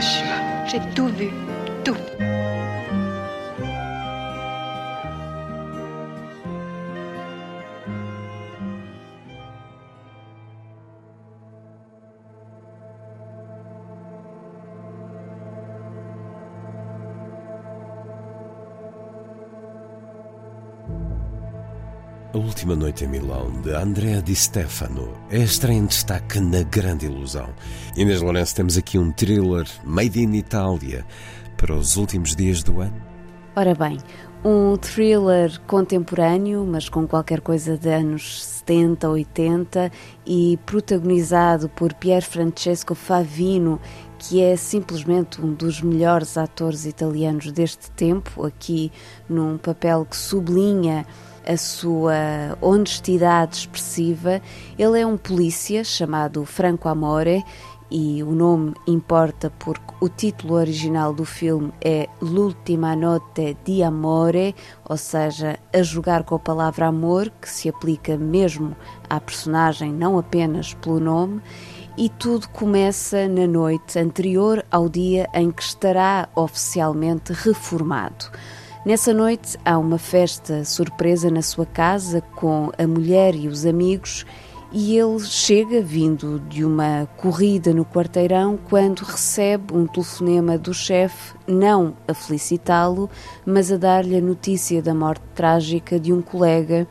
J'ai tout vu. Tout. A Última Noite em Milão, de Andrea Di Stefano, é estreia em destaque na Grande Ilusão. Inês Lourenço, temos aqui um thriller made in Itália para os últimos dias do ano. Ora bem, um thriller contemporâneo, mas com qualquer coisa de anos 70, 80 e protagonizado por Pier Francesco Favino, que é simplesmente um dos melhores atores italianos deste tempo, aqui num papel que sublinha a sua honestidade expressiva. Ele é um polícia chamado Franco Amore e o nome importa porque o título original do filme é L'ultima notte di amore, ou seja, a jogar com a palavra amor, que se aplica mesmo à personagem, não apenas pelo nome. E tudo começa na noite anterior ao dia em que estará oficialmente reformado. Nessa noite há uma festa surpresa na sua casa com a mulher e os amigos e ele chega vindo de uma corrida no quarteirão quando recebe um telefonema do chefe, não a felicitá-lo, mas a dar-lhe a notícia da morte trágica de um colega,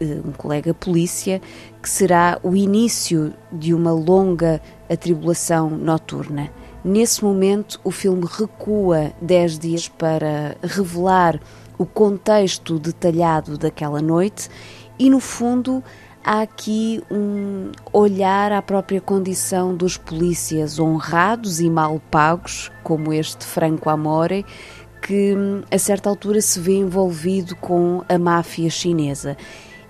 eh, um colega polícia, que será o início de uma longa atribulação noturna. Nesse momento, o filme recua 10 dias para revelar o contexto detalhado daquela noite e, no fundo, há aqui um olhar à própria condição dos polícias honrados e mal pagos, como este Franco Amore, que a certa altura se vê envolvido com a máfia chinesa.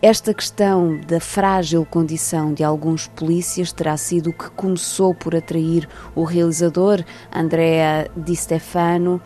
Esta questão da frágil condição de alguns polícias terá sido o que começou por atrair o realizador Andrea Di Stefano,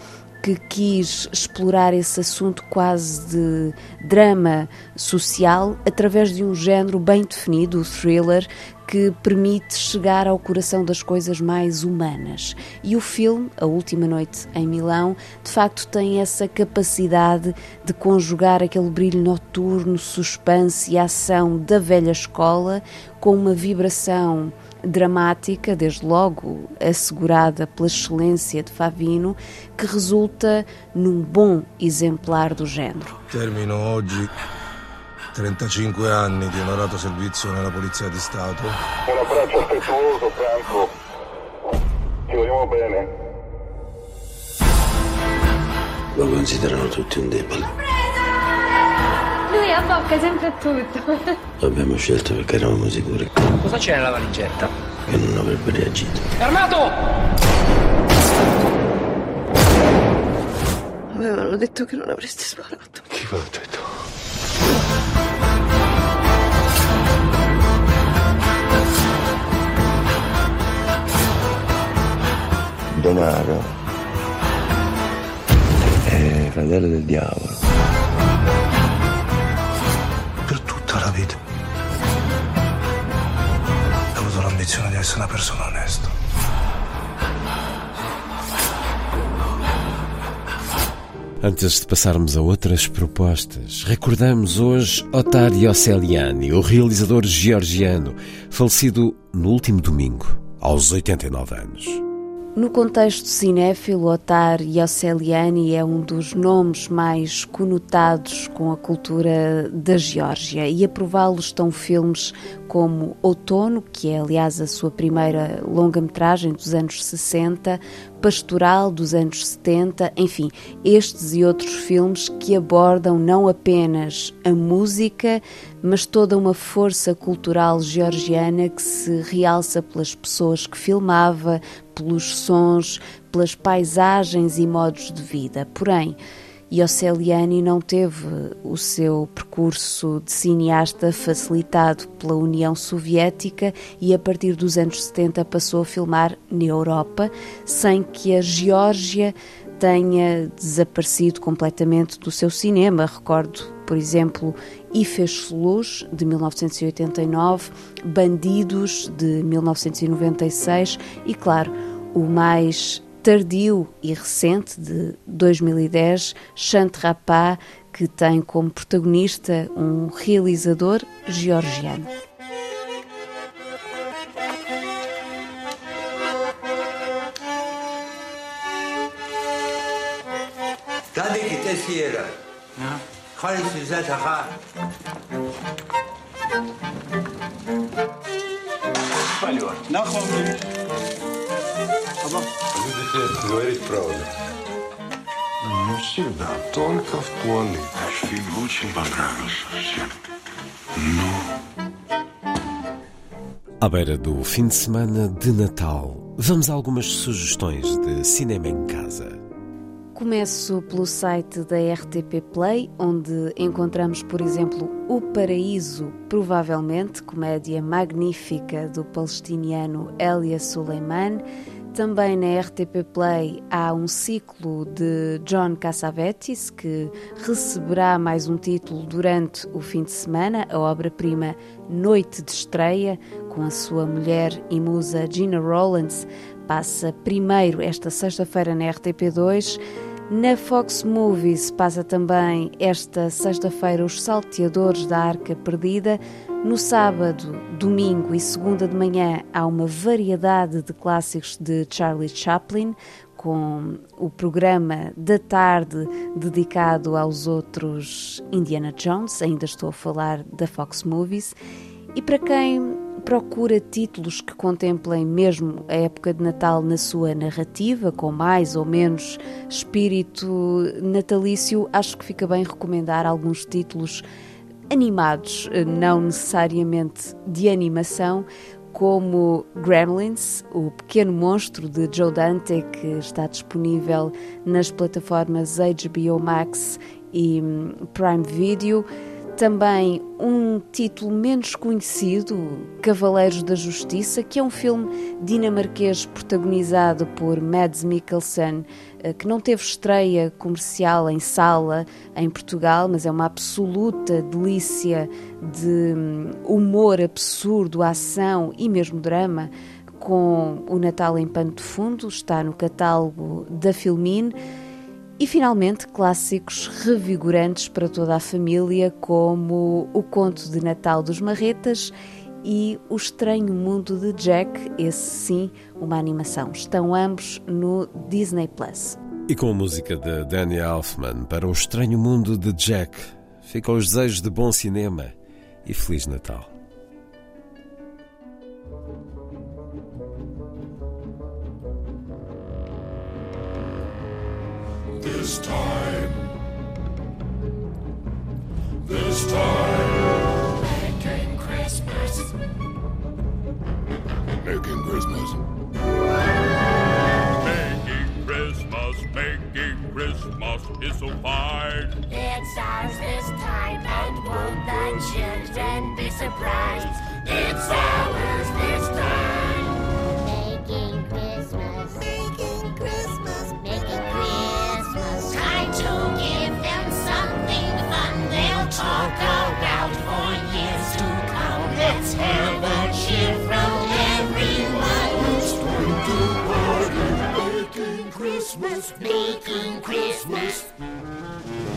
que quis explorar esse assunto quase de drama social através de um género bem definido, o thriller, que permite chegar ao coração das coisas mais humanas. E o filme, A Última Noite em Milão, de facto tem essa capacidade de conjugar aquele brilho noturno, suspense e ação da velha escola com uma vibração dramática, desde logo assegurada pela excelência de Favino, que resulta num bom exemplar do género. Termino oggi 35 anni di onorato servizio nella Polizia di Stato. Un abbraccio affettuoso, Franco. Ci vogliamo bene. Lo considerano tutti un debole. Lui abbocca sempre a tutto. L'abbiamo scelto perché eravamo sicuri Cosa c'è nella valigetta? che non avrebbe reagito. Armato! Avevano detto che non avresti sparato. Chi ve l'ha detto? Denaro è fratello del diavolo. Una persona. Antes de passarmos a outras propostas, recordamos hoje Ottario Celiani, o realizador georgiano, falecido no último domingo, aos 89 anos. No contexto cinéfilo, Otar Yosseliani é um dos nomes mais conotados com a cultura da Geórgia. E a prová-lo estão filmes como Outono, que é aliás a sua primeira longa-metragem dos anos 60, Pastoral dos anos 70, enfim, estes e outros filmes que abordam não apenas a música, mas toda uma força cultural georgiana que se realça pelas pessoas que filmava, pelos sons, pelas paisagens e modos de vida. Porém, Yosseliani não teve o seu percurso de cineasta facilitado pela União Soviética e a partir dos anos 70 passou a filmar na Europa, sem que a Geórgia tenha desaparecido completamente do seu cinema. Recordo, por exemplo, E Fez Luz, de 1989, Bandidos, de 1996 e, claro, o mais tardio e recente de 2010, Chante Rapaz, que tem como protagonista um realizador georgiano. Cadê que tem fiera? Qual é o Não, Não, Нахуй. Люди говорить правду. Не всегда, только в туалете. Фильм очень понравился всем. Ну? À beira do fim de semana de Natal, vamos a algumas sugestões de cinema em casa. Começo pelo site da RTP Play, onde encontramos, por exemplo, O Paraíso, provavelmente, comédia magnífica do palestiniano Elia Suleiman. Também na RTP Play há um ciclo de John Cassavetes que receberá mais um título durante o fim de semana, a obra-prima Noite de Estreia, com a sua mulher e musa Gina Rollins. Passa primeiro esta sexta-feira na RTP2. Na Fox Movies passa também esta sexta-feira Os Salteadores da Arca Perdida. No sábado, domingo e segunda de manhã há uma variedade de clássicos de Charlie Chaplin, com o programa da tarde dedicado aos outros Indiana Jones, ainda estou a falar da Fox Movies. E para quem procura títulos que contemplem mesmo a época de Natal na sua narrativa, com mais ou menos espírito natalício, acho que fica bem recomendar alguns títulos animados, não necessariamente de animação, como Gremlins, o pequeno monstro de Joe Dante, que está disponível nas plataformas HBO Max e Prime Video. Também um título menos conhecido, Cavaleiros da Justiça, que é um filme dinamarquês protagonizado por Mads Mikkelsen, eh, que não teve estreia comercial em sala em Portugal, mas é uma absoluta delícia de hum, humor absurdo, ação e mesmo drama, com o Natal em pano de fundo, está no catálogo da Filmin. E finalmente, clássicos revigorantes para toda a família, como O Conto de Natal dos Marretas e O Estranho Mundo de Jack, esse sim, uma animação. Estão ambos no Disney Plus. E com a música de Danny Elfman para O Estranho Mundo de Jack, ficam os desejos de bom cinema e Feliz Natal. Is so fine. It's ours this time, and won't the children Christmas. Making Christmas.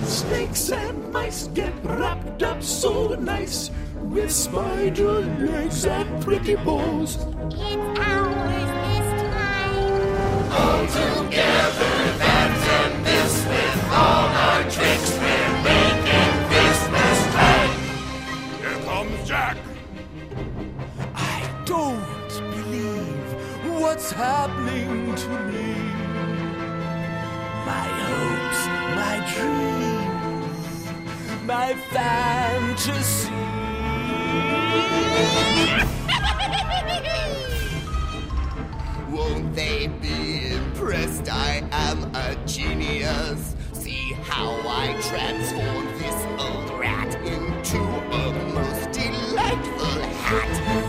Snakes and mice get wrapped up so nice with spider legs and pretty bows. It's ours this time. All together, that's and this with all our tricks. We're making Christmas time. Here comes Jack. I don't believe what's happening to me. Dreams, my fantasy. Won't they be impressed? I am a genius. See how I transform this old rat into a most delightful hat.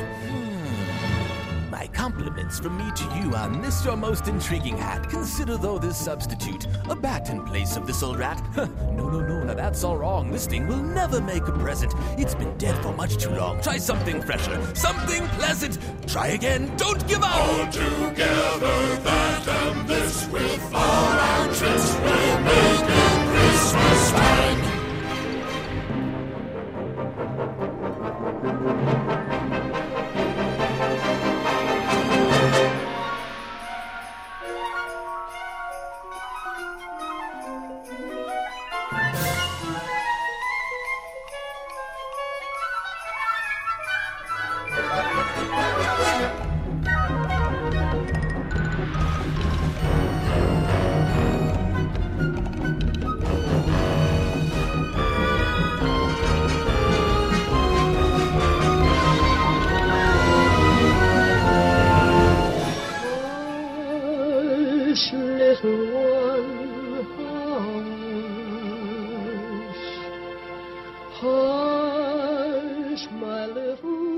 From me to you on this your most intriguing hat. Consider though this substitute, a bat in place of this old rat. no, no, no, now that's all wrong. This thing will never make a present. It's been dead for much too long. Try something fresher, something pleasant. Try again, don't give up. All together, that and this with all our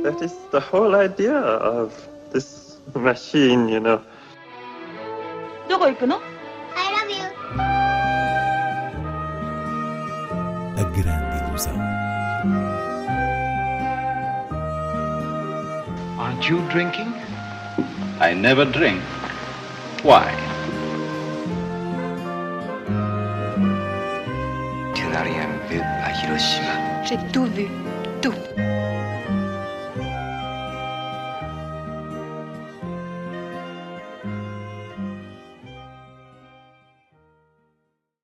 That is the whole idea of this machine, you know. どこ行くの I love you. A grande ilusão. Aren't you drinking? I never drink. Why? Tu n'as rien vu à Hiroshima. J'ai tout vu.